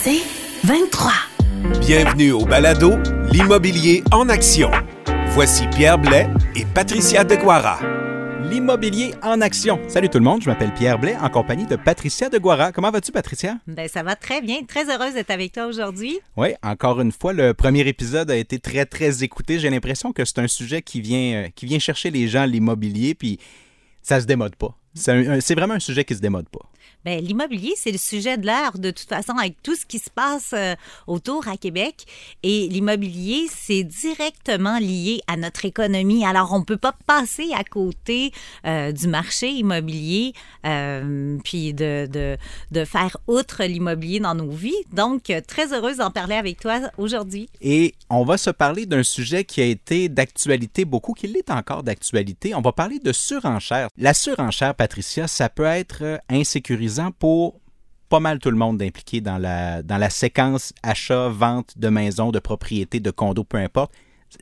C'est 23. Bienvenue au balado L'immobilier en action. Voici Pierre Blais et Patricia Deguara. L'immobilier en action. Salut tout le monde, je m'appelle Pierre Blais en compagnie de Patricia Deguara. Comment vas-tu, Patricia? Ben, ça va très bien. Très heureuse d'être avec toi aujourd'hui. Oui, encore une fois, le premier épisode a été très, très écouté. J'ai l'impression que c'est un sujet qui vient, euh, qui vient chercher les gens, l'immobilier, puis ça se démode pas. C'est vraiment un sujet qui se démode pas. Ben, l'immobilier, c'est le sujet de l'heure, de toute façon, avec tout ce qui se passe euh, autour à Québec. Et l'immobilier, c'est directement lié à notre économie. Alors, on ne peut pas passer à côté euh, du marché immobilier, euh, puis de, de, de faire outre l'immobilier dans nos vies. Donc, très heureuse d'en parler avec toi aujourd'hui. Et on va se parler d'un sujet qui a été d'actualité beaucoup, qui l'est encore d'actualité. On va parler de surenchère. La surenchère, Patricia, ça peut être euh, pour pas mal tout le monde impliqué dans la, dans la séquence achat, vente de maisons, de propriétés, de condos, peu importe.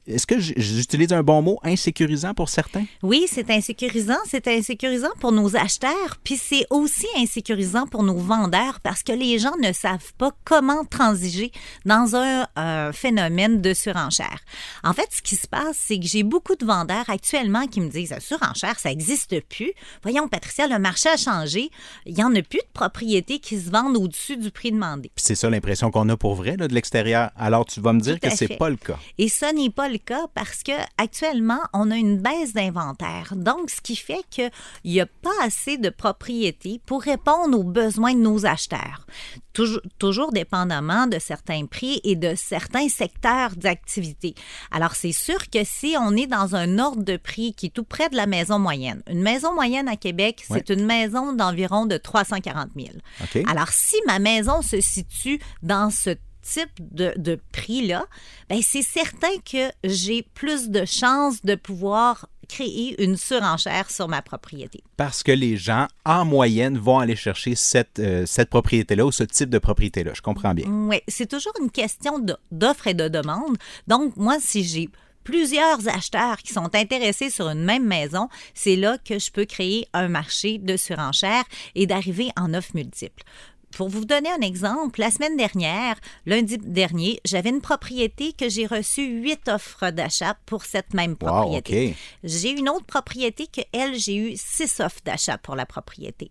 Est-ce que j'utilise un bon mot, insécurisant pour certains? Oui, c'est insécurisant. C'est insécurisant pour nos acheteurs, puis c'est aussi insécurisant pour nos vendeurs parce que les gens ne savent pas comment transiger dans un euh, phénomène de surenchère. En fait, ce qui se passe, c'est que j'ai beaucoup de vendeurs actuellement qui me disent la surenchère, ça n'existe plus. Voyons, Patricia, le marché a changé. Il n'y en a plus de propriétés qui se vendent au-dessus du prix demandé. C'est ça l'impression qu'on a pour vrai là, de l'extérieur. Alors tu vas me dire que c'est pas le cas. Et ça n'est pas le cas parce que actuellement, on a une baisse d'inventaire. Donc, ce qui fait qu'il n'y a pas assez de propriétés pour répondre aux besoins de nos acheteurs. Toujours, toujours dépendamment de certains prix et de certains secteurs d'activité. Alors, c'est sûr que si on est dans un ordre de prix qui est tout près de la maison moyenne, une maison moyenne à Québec, Ouais. c'est une maison d'environ de 340 000. OK? Alors, si ma maison se situe dans ce type de, de prix-là, ben c'est certain que j'ai plus de chances de pouvoir créer une surenchère sur ma propriété. Parce que les gens, en moyenne, vont aller chercher cette, euh, cette propriété-là ou ce type de propriété-là. Je comprends bien. Oui, c'est toujours une question de- d'offre et de demande. Donc, moi, si j'ai plusieurs acheteurs qui sont intéressés sur une même maison, c'est là que je peux créer un marché de surenchère et d'arriver en offres multiples. Pour vous donner un exemple, la semaine dernière, lundi dernier, j'avais une propriété que j'ai reçu huit offres d'achat pour cette même Wow, propriété. J'ai une autre propriété que elle, j'ai eu six offres d'achat pour la propriété,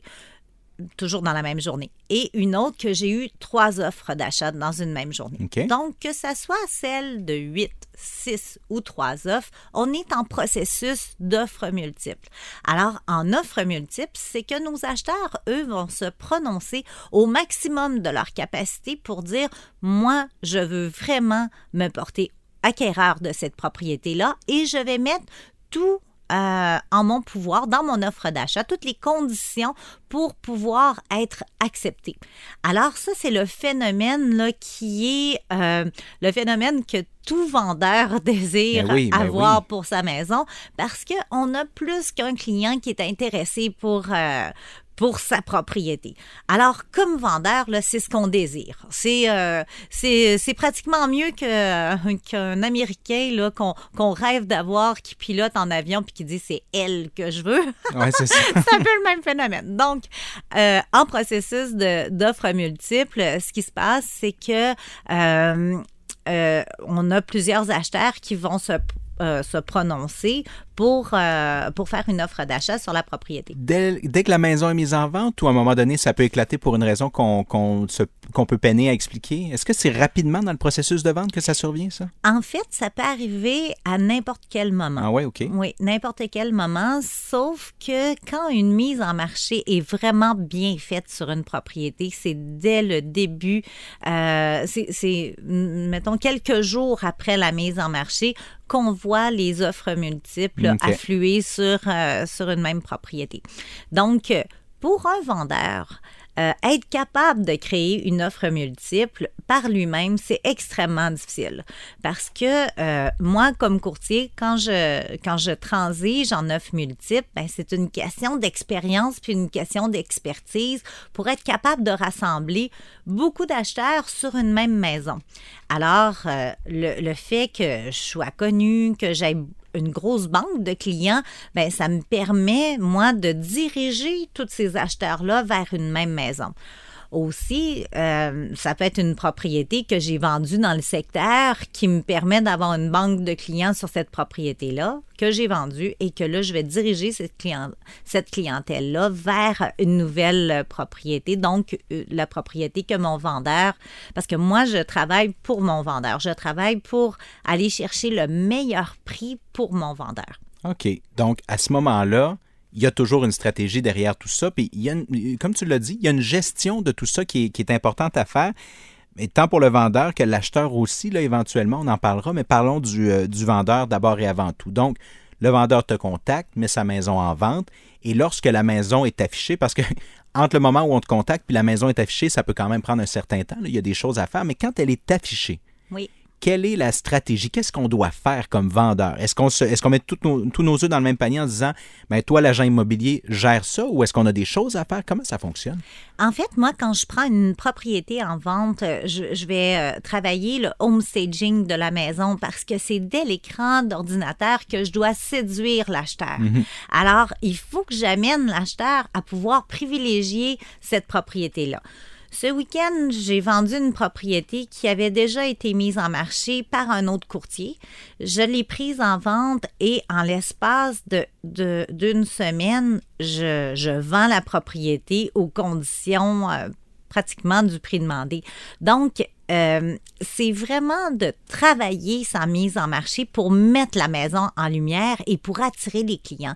toujours dans la même journée. Et une autre que j'ai eu trois offres d'achat dans une même journée. Donc, que ça soit celle de 8, 6 ou 3 offres, on est en processus d'offres multiples. Alors, en offres multiples, c'est que nos acheteurs, eux, vont se prononcer au maximum de leur capacité pour dire, moi, je veux vraiment me porter acquéreur de cette propriété-là et je vais mettre tout euh, en mon pouvoir, dans mon offre d'achat, toutes les conditions pour pouvoir être accepté. Alors ça, c'est le phénomène là, qui est euh, le phénomène que tout vendeur désire Ben oui, ben avoir oui. pour sa maison parce qu'on a plus qu'un client qui est intéressé pour, euh, pour sa propriété. Alors, comme vendeur, là, c'est ce qu'on désire. C'est euh, c'est c'est pratiquement mieux que- qu'un Américain là, qu'on qu'on rêve d'avoir qui pilote en avion puis qui dit c'est elle que je veux. Ouais, c'est un peu le même phénomène. Donc, euh, en processus d'offres multiples, ce qui se passe, c'est que euh, euh, on a plusieurs acheteurs qui vont se, euh, se prononcer pour, euh, pour faire une offre d'achat sur la propriété. Dès, dès que la maison est mise en vente ou à un moment donné, ça peut éclater pour une raison qu'on se- qu'on peut peiner à expliquer? Est-ce que c'est rapidement dans le processus de vente que ça survient, ça? En fait, ça peut arriver à n'importe quel moment. Ah ouais, OK. Oui, n'importe quel moment, sauf que quand une mise en marché est vraiment bien faite sur une propriété, c'est dès le début, euh, c'est- mettons, quelques jours après la mise en marché qu'on voit les offres multiples Affluer sur, euh, sur une même propriété. Donc, euh, pour un vendeur, euh, être capable de créer une offre multiple par lui-même, c'est extrêmement difficile. Parce que euh, moi, comme courtier, quand je, quand je transige en offre multiple, ben, c'est une question d'expérience puis une question d'expertise pour être capable de rassembler beaucoup d'acheteurs sur une même maison. Alors, euh, le, le fait que je sois connue, que j'aie une grosse banque de clients, ben ça me permet, moi, de diriger tous ces acheteurs-là vers une même maison. Aussi, euh, ça peut être une propriété que j'ai vendue dans le secteur qui me permet d'avoir une banque de clients sur cette propriété-là que j'ai vendue et que là, je vais diriger cette, client, cette clientèle-là vers une nouvelle propriété, donc euh, la propriété que mon vendeur, parce que moi, je travaille pour mon vendeur, je travaille pour aller chercher le meilleur prix pour mon vendeur. OK. Donc, à ce moment-là, il y a toujours une stratégie derrière tout ça. Puis, il y a comme tu l'as dit, il y a une gestion de tout ça qui est, importante à faire. Mais tant pour le vendeur que l'acheteur aussi, là, éventuellement, on en parlera, mais parlons du, euh, du vendeur d'abord et avant tout. Donc, le vendeur te contacte, met sa maison en vente, et lorsque la maison est affichée, parce que entre le moment où on te contacte puis la maison est affichée, ça peut quand même prendre un certain temps, il y a des choses à faire, mais quand elle est affichée, Oui. Quelle est la stratégie? Qu'est-ce qu'on doit faire comme vendeur? Est-ce qu'on est met tous nos, tous nos œufs dans le même panier en disant, ben toi, l'agent immobilier, gère ça ou est-ce qu'on a des choses à faire? Comment ça fonctionne? En fait, moi, quand je prends une propriété en vente, euh, je, je vais euh, travailler le home staging de la maison parce que c'est dès l'écran d'ordinateur que je dois séduire l'acheteur. Alors, il faut que j'amène l'acheteur à pouvoir privilégier cette propriété-là. Ce week-end, j'ai vendu une propriété qui avait déjà été mise en marché par un autre courtier. Je l'ai prise en vente et en l'espace d'une semaine, je, vends la propriété aux conditions euh, pratiquement du prix demandé. Donc, euh, c'est vraiment de travailler sa mise en marché pour mettre la maison en lumière et pour attirer les clients.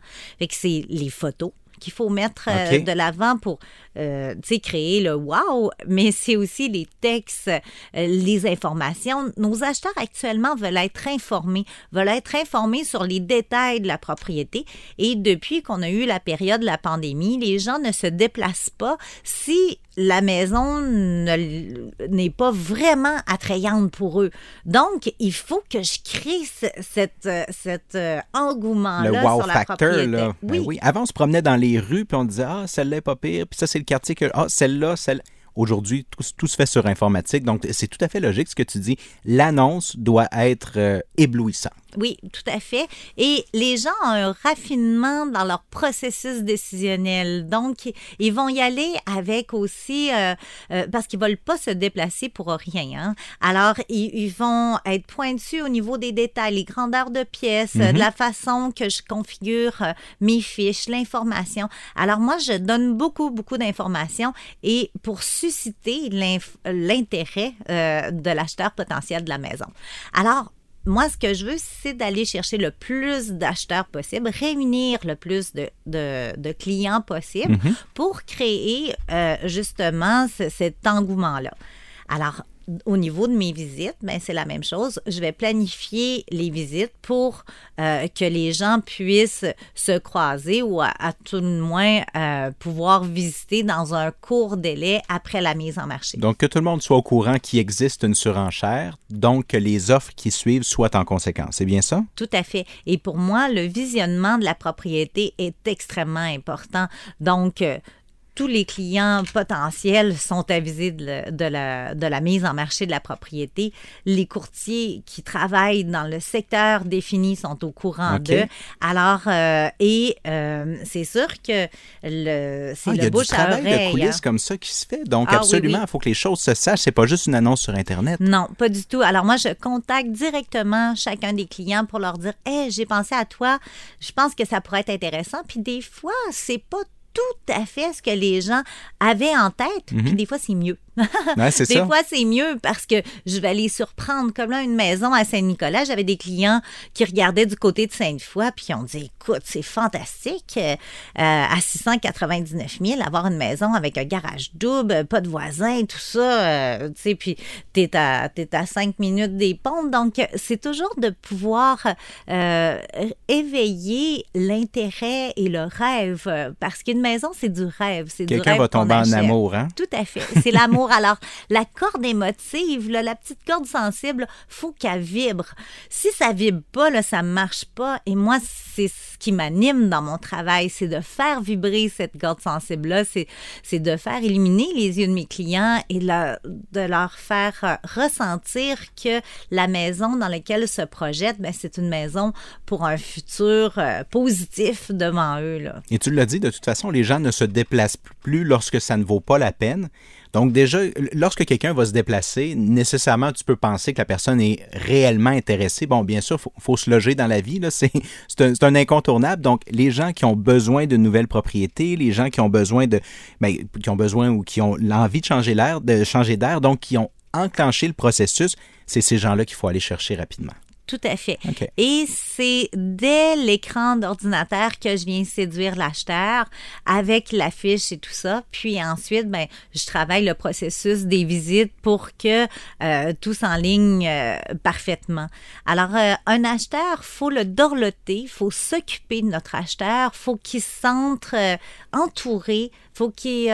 C'est les photos qu'il faut mettre euh, de l'avant pour euh, créer le wow, mais c'est aussi les textes, euh, les informations. Nos acheteurs actuellement veulent être informés, veulent être informés sur les détails de la propriété. Et depuis qu'on a eu la période de la pandémie, les gens ne se déplacent pas si la maison ne- n'est pas vraiment attrayante pour eux. Donc, il faut que je crée euh, cet euh, engouement-là le wow sur la factor, propriété. là. Ben Oui, oui. Avant, on se promenait dans les rues, puis on disait, ah, celle-là est pas pire, puis ça, c'est le quartier que. Ah, celle-là, celle. Aujourd'hui, tout, tout se fait sur informatique, donc c'est tout à fait logique ce que tu dis. L'annonce doit être euh, éblouissante. Oui, tout à fait. Et les gens ont un raffinement dans leur processus décisionnel. Donc, ils vont y aller avec aussi, euh, euh, parce qu'ils ne veulent pas se déplacer pour rien. hein. Alors, ils, ils vont être pointus au niveau des détails, les grandeurs de pièces, euh, de la façon que je configure euh, mes fiches, l'information. Alors, moi, je donne beaucoup, beaucoup d'informations et pour susciter l'intérêt de l'acheteur potentiel de la maison. Alors, moi, ce que je veux, c'est d'aller chercher le plus d'acheteurs possible, réunir le plus de, de- de clients possible pour créer euh, justement ce- cet engouement-là. Alors, au niveau de mes visites, ben, c'est la même chose. Je vais planifier les visites pour euh, que les gens puissent se croiser ou à, à tout le moins euh, pouvoir visiter dans un court délai après la mise en marché. Donc, que tout le monde soit au courant qu'il existe une surenchère, donc que les offres qui suivent soient en conséquence. C'est bien ça? Tout à fait. Et pour moi, le visionnement de la propriété est extrêmement important. Donc, euh, tous les clients potentiels sont avisés de, le- de la, de la mise en marché de la propriété. Les courtiers qui travaillent dans le secteur défini sont au courant d'eux. Alors, euh, et euh, c'est sûr que le, c'est Ah, il y le a du bouche à travail oreille. de coulisses hein. comme ça qui se fait. Donc, Ah, absolument, il oui. faut que les choses se sachent. C'est pas juste une annonce sur Internet. Non, pas du tout. Alors moi, je contacte directement chacun des clients pour leur dire, hey, j'ai pensé à toi, je pense que ça pourrait être intéressant. Puis des fois, c'est pas tout à fait ce que les gens avaient en tête. Puis des fois, c'est mieux. Ouais, Des ça. fois, c'est mieux parce que je vais les surprendre. Comme là, une maison à Saint-Nicolas, j'avais des clients qui regardaient du côté de Sainte-Foy, puis on dit, écoute, c'est fantastique, euh, à 699 000, avoir une maison avec un garage double, pas de voisins, tout ça, euh, tu sais, puis t'es à, t'es à cinq minutes des ponts. Donc, c'est toujours de pouvoir euh, éveiller l'intérêt et le rêve, parce qu'une maison, c'est du rêve. c'est du Quelqu'un va tomber en amour, hein? Tout à fait. C'est l'amour. Alors, la corde émotive, la petite corde sensible, faut qu'elle vibre. Si ça vibre pas, là, ça marche pas. Et moi, c'est ce qui m'anime dans mon travail, c'est de faire vibrer cette corde sensible-là. C'est, de faire éliminer les yeux de mes clients et de leur, faire euh, ressentir que la maison dans laquelle ils se projettent, ben, c'est une maison pour un futur euh, positif devant eux. Et tu l'as dit, de toute façon, les gens ne se déplacent plus lorsque ça ne vaut pas la peine. Donc déjà, lorsque quelqu'un va se déplacer, nécessairement, tu peux penser que la personne est réellement intéressée. Bon, bien sûr, il faut, se loger dans la vie, c'est un, incontournable. Donc, les gens qui ont besoin de nouvelles propriétés, les gens qui ont besoin de, ben, qui ont besoin ou qui ont l'envie de changer l'air, de changer d'air, donc qui ont enclenché le processus, c'est ces gens-là qu'il faut aller chercher rapidement. Tout à fait. Et c'est dès l'écran d'ordinateur que je viens séduire l'acheteur avec l'affiche et tout ça. Puis ensuite, ben, je travaille le processus des visites pour que euh, tout s'enligne euh, parfaitement. Alors, euh, un acheteur, faut le dorloter, faut s'occuper de notre acheteur, faut qu'il se sente entouré, faut qu'il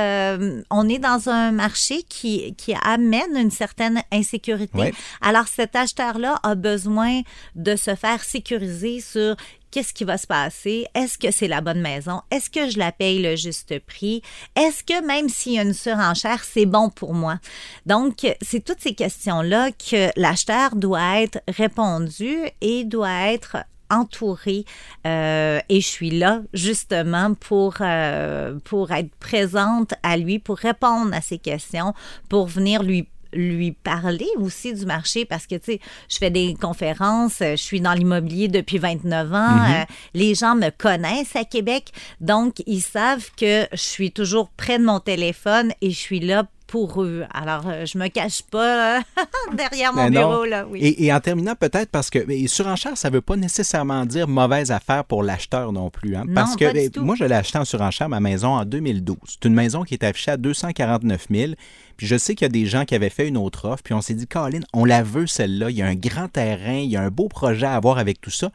on est dans un marché qui, qui amène une certaine insécurité. Alors, cet acheteur-là a besoin de se faire sécuriser sur qu'est-ce qui va se passer? Est-ce que c'est la bonne maison? Est-ce que je la paye le juste prix? Est-ce que même s'il y a une surenchère, c'est bon pour moi? Donc, c'est toutes ces questions-là que l'acheteur doit être répondu et doit être entouré euh, et je suis là justement pour, euh, pour être présente à lui, pour répondre à ses questions, pour venir lui lui parler aussi du marché parce que, tu sais, je fais des conférences, je suis dans l'immobilier depuis 29 ans, mm-hmm. euh, les gens me connaissent à Québec, donc ils savent que je suis toujours près de mon téléphone et je suis là pour eux. Alors, euh, je me cache pas derrière mon ben bureau. Là, oui. et, en terminant, peut-être parce que surenchère, ça ne veut pas nécessairement dire mauvaise affaire pour l'acheteur non plus. Hein, parce que ben, moi, je l'ai acheté en surenchère, ma maison, en 2012. C'est une maison qui est affichée à 249 000 puis je sais qu'il y a des gens qui avaient fait une autre offre, puis on s'est dit, Colin, on la veut celle-là, il y a un grand terrain, il y a un beau projet à avoir avec tout ça.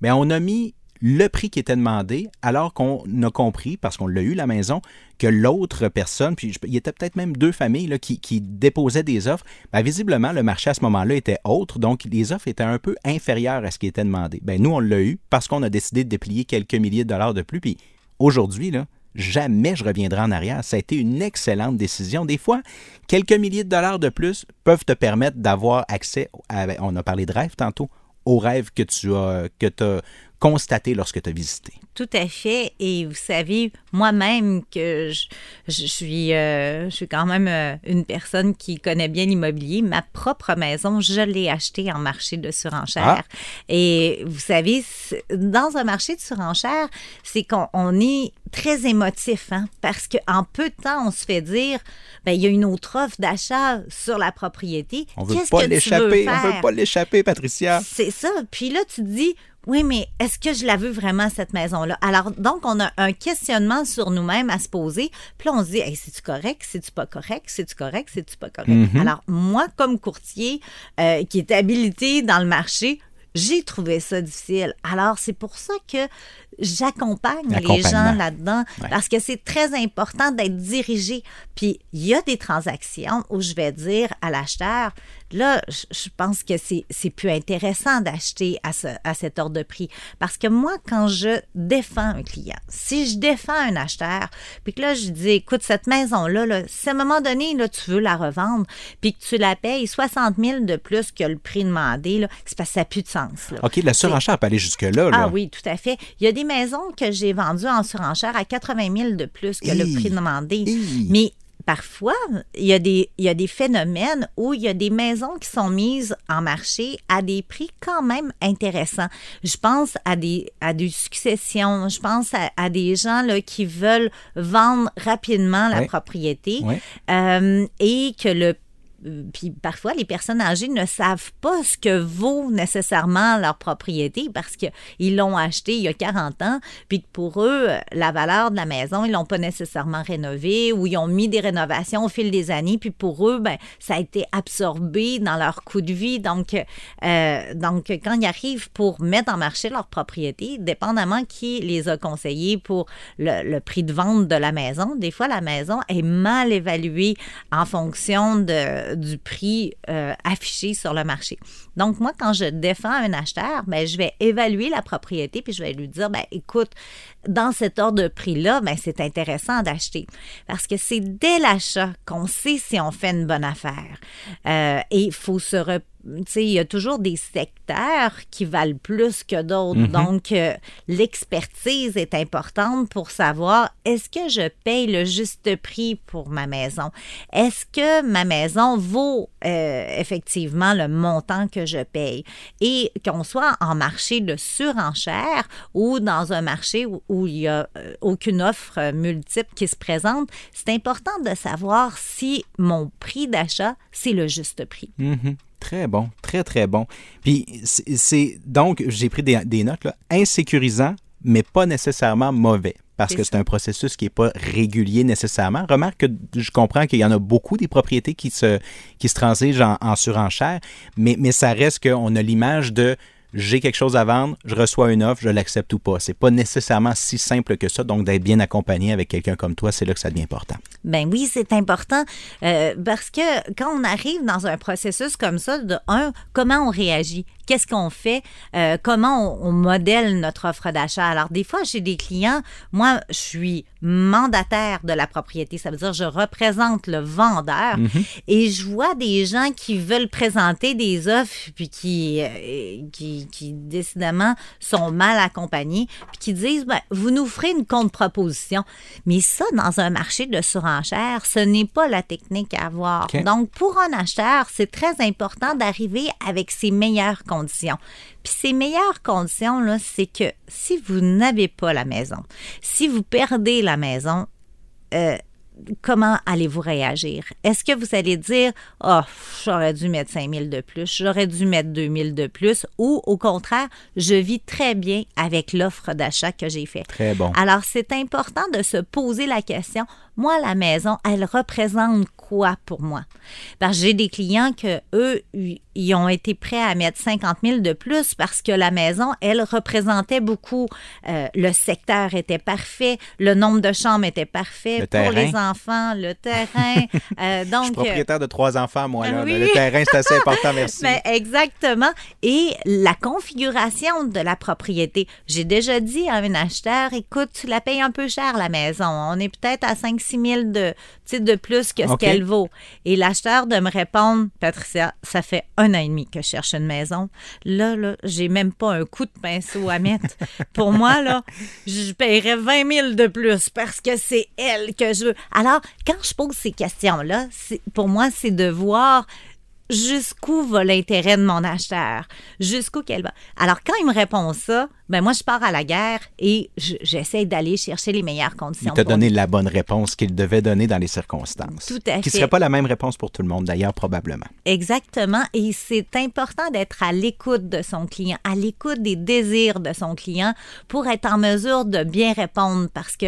Mais on a mis le prix qui était demandé, alors qu'on a compris, parce qu'on l'a eu la maison, que l'autre personne, puis il y était peut-être même deux familles là, qui, déposaient des offres, bien, visiblement, le marché à ce moment-là était autre, donc les offres étaient un peu inférieures à ce qui était demandé. Bien, nous, on l'a eu parce qu'on a décidé de déplier quelques milliers de dollars de plus, puis aujourd'hui, jamais je reviendrai en arrière. Ça a été une excellente décision. Des fois, quelques milliers de dollars de plus peuvent te permettre d'avoir accès, à, on a parlé de rêve tantôt, aux rêves que tu as, que as constaté lorsque tu as visité. Tout à fait. Et vous savez, moi-même, que je, suis, euh, je suis quand même euh, une personne qui connaît bien l'immobilier. Ma propre maison, je l'ai achetée en marché de surenchère. Ah. Et vous savez, dans un marché de surenchère, c'est qu'on est très émotif, hein, parce qu'en peu de temps, on se fait dire, ben, il y a une autre offre d'achat sur la propriété. On veut pas l'échapper, on veut pas l'échapper, Patricia. C'est ça. Puis là, tu te dis, oui, mais est-ce que je la veux vraiment, cette maison-là? Alors, donc, on a un questionnement sur nous-mêmes à se poser. Puis là, on se dit, hey, c'est-tu correct? C'est-tu pas correct? C'est-tu correct? C'est-tu pas correct? Mm-hmm. Alors, moi, comme courtier euh, qui est habilité dans le marché, j'ai trouvé ça difficile. Alors, c'est pour ça que j'accompagne les gens là-dedans parce que c'est très important d'être dirigé. Puis, il y a des transactions où je vais dire à l'acheteur, là, je pense que c'est plus intéressant d'acheter à, ce, à cet ordre de prix. Parce que moi, quand je défends un client, si je défends un acheteur, puis que là, je dis, écoute, cette maison-là, là, si à un moment donné, là, tu veux la revendre, puis que tu la payes 60 000 de plus que le prix demandé, c'est parce que ça n'a plus de sens. OK, la surenchère peut aller jusque-là. Ah oui, tout à fait. Il y a des maisons que j'ai vendues en surenchère à 80 000 de plus que le prix demandé. Mais parfois, il y, a des, il y a des phénomènes où il y a des maisons qui sont mises en marché à des prix quand même intéressants. Je pense à des, à des successions, je pense à, des gens là, qui veulent vendre rapidement la propriété euh, et que le puis parfois, les personnes âgées ne savent pas ce que vaut nécessairement leur propriété parce qu'ils l'ont acheté il y a 40 ans, puis que pour eux, la valeur de la maison, ils l'ont pas nécessairement rénovée ou ils ont mis des rénovations au fil des années, puis pour eux, ben, ça a été absorbé dans leur coût de vie. Donc, euh, donc quand ils arrivent pour mettre en marché leur propriété, dépendamment qui les a conseillés pour le, prix de vente de la maison, des fois, la maison est mal évaluée en fonction de du prix euh, affiché sur le marché. Donc, moi, quand je défends un acheteur, ben, je vais évaluer la propriété puis je vais lui dire, ben, écoute, dans cet ordre de prix-là, ben, c'est intéressant d'acheter. Parce que c'est dès l'achat qu'on sait si on fait une bonne affaire. Euh, et il faut se sais, il y a toujours des secteurs qui valent plus que d'autres. Mhm. Donc, euh, l'expertise est importante pour savoir est-ce que je paye le juste prix pour ma maison? Est-ce que ma maison vaut euh, effectivement le montant que je paye? Et qu'on soit en marché de surenchère ou dans un marché où, où il n'y a euh, aucune offre multiple qui se présente, c'est important de savoir si mon prix d'achat, c'est le juste prix. Mhm. Très bon, très, très bon. Puis, c'est- donc, j'ai pris des, des notes, là, insécurisant, mais pas nécessairement mauvais. Parce que c'est un processus qui n'est pas régulier nécessairement. Remarque que je comprends qu'il y en a beaucoup des propriétés qui se, qui se transigent en, en surenchère, mais, mais ça reste qu'on a l'image de j'ai quelque chose à vendre, je reçois une offre, je l'accepte ou pas. C'est pas nécessairement si simple que ça. Donc, d'être bien accompagné avec quelqu'un comme toi, c'est là que ça devient important. Ben oui, c'est important euh, parce que quand on arrive dans un processus comme ça, de un, comment on réagit? Qu'est-ce qu'on fait? Euh, comment on, on modèle notre offre d'achat? Alors, des fois, chez des clients, moi, je suis mandataire de la propriété. Ça veut dire je représente le vendeur et je vois des gens qui veulent présenter des offres puis qui, euh, qui, qui décidément sont mal accompagnés puis qui disent ben, vous nous ferez une contre-proposition. Mais ça, dans un marché de surenchère, ce n'est pas la technique à avoir. Donc, pour un acheteur, c'est très important d'arriver avec ses meilleures conditions. Puis ces meilleures conditions, là, c'est que si vous n'avez pas la maison, si vous perdez la maison, euh, comment allez-vous réagir? Est-ce que vous allez dire, oh, j'aurais dû mettre 5 000 de plus, j'aurais dû mettre 2 000 de plus, ou au contraire, je vis très bien avec l'offre d'achat que j'ai faite? Très bon. Alors, c'est important de se poser la question, moi, la maison, elle représente quoi pour moi? Parce que j'ai des clients que, eux, ils ont été prêts à mettre 50 000 de plus parce que la maison, elle représentait beaucoup. Euh, le secteur était parfait, le nombre de chambres était parfait Le pour terrain. les enfants, le terrain. Euh, Je donc, suis propriétaire de trois enfants, moi. Là. oui. Le terrain, c'est assez important, merci. ben, exactement. Et la configuration de la propriété. J'ai déjà dit à un acheteur, écoute, tu la payes un peu cher, la maison. On est peut-être à 5-6 000 de, de plus que ce qu'elle vaut. Et l'acheteur de me répondre, Patricia, ça fait un an et demi que je cherche une maison. Là, là, j'ai même pas un coup de pinceau à mettre. Pour moi, là, je paierais 20 000 de plus parce que c'est elle que je veux. Alors, quand je pose ces questions-là, c'est- pour moi, c'est de voir jusqu'où va l'intérêt de mon acheteur, jusqu'où qu'elle va? Alors, quand il me répond ça, ben moi, je pars à la guerre et je- j'essaie d'aller chercher les meilleures Il conditions. t'a pour donné la bonne réponse qu'il devait donner dans les circonstances. Tout à Qui ne fait. serait pas la même réponse pour tout le monde, d'ailleurs, probablement. Exactement. Et c'est important d'être à l'écoute de son client, à l'écoute des désirs de son client pour être en mesure de bien répondre. Parce que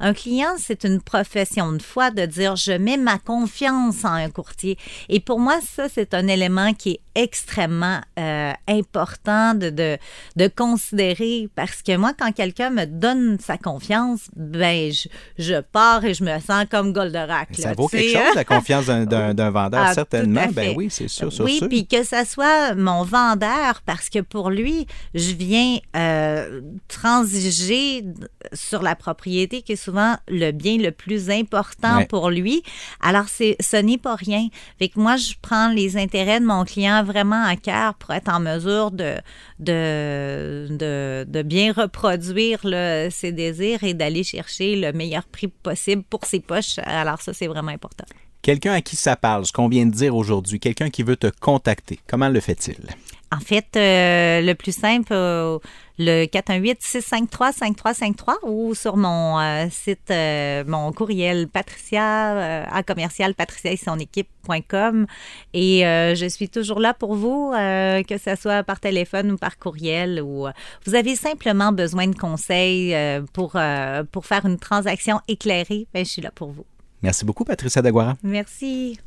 un client, c'est une profession de foi de dire je mets ma confiance en un courtier. Et pour moi, ça, c'est un élément qui est extrêmement euh, important de, de, de considérer parce que moi, quand quelqu'un me donne sa confiance, ben, je, je pars et je me sens comme Goldorak. Ça là, vaut tu quelque sais, hein? chose, la confiance d'un- vendeur, Ah, certainement. Ben oui, c'est sûr, sûr, oui, puis que ça soit mon vendeur, parce que pour lui, je viens euh, transiger sur la propriété, qui est souvent le bien le plus important Ouais. pour lui. Alors, c'est, ce n'est pas rien. Fait que moi, je prends les intérêts de mon client vraiment à cœur pour être en mesure de, de, de, bien reproduire ses désirs et d'aller chercher le meilleur prix possible pour ses poches. Alors, ça, c'est vraiment important. Quelqu'un à qui ça parle, ce qu'on vient de dire aujourd'hui, quelqu'un qui veut te contacter, comment le fait-il? En fait, euh, le plus simple, euh, le 418-653-5353 ou sur mon euh, site, euh, mon courriel patricia à commercial patricia et son équipe.com. Et je suis toujours là pour vous, que ce soit par téléphone ou par courriel. Ou vous avez simplement besoin de conseils pour, pour faire une transaction éclairée, ben, je suis là pour vous. Merci beaucoup, Patricia Daguara. Merci.